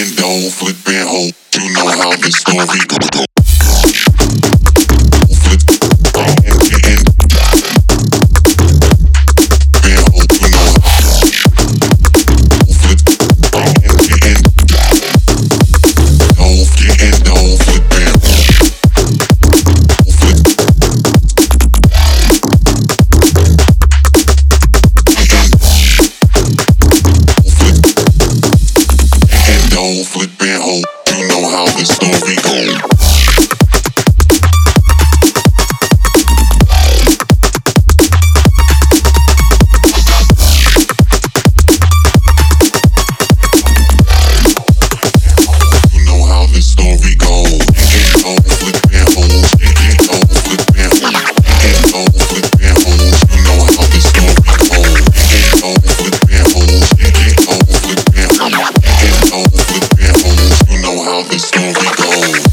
Don't flip and hope. You know how this story goes. this, the We goes.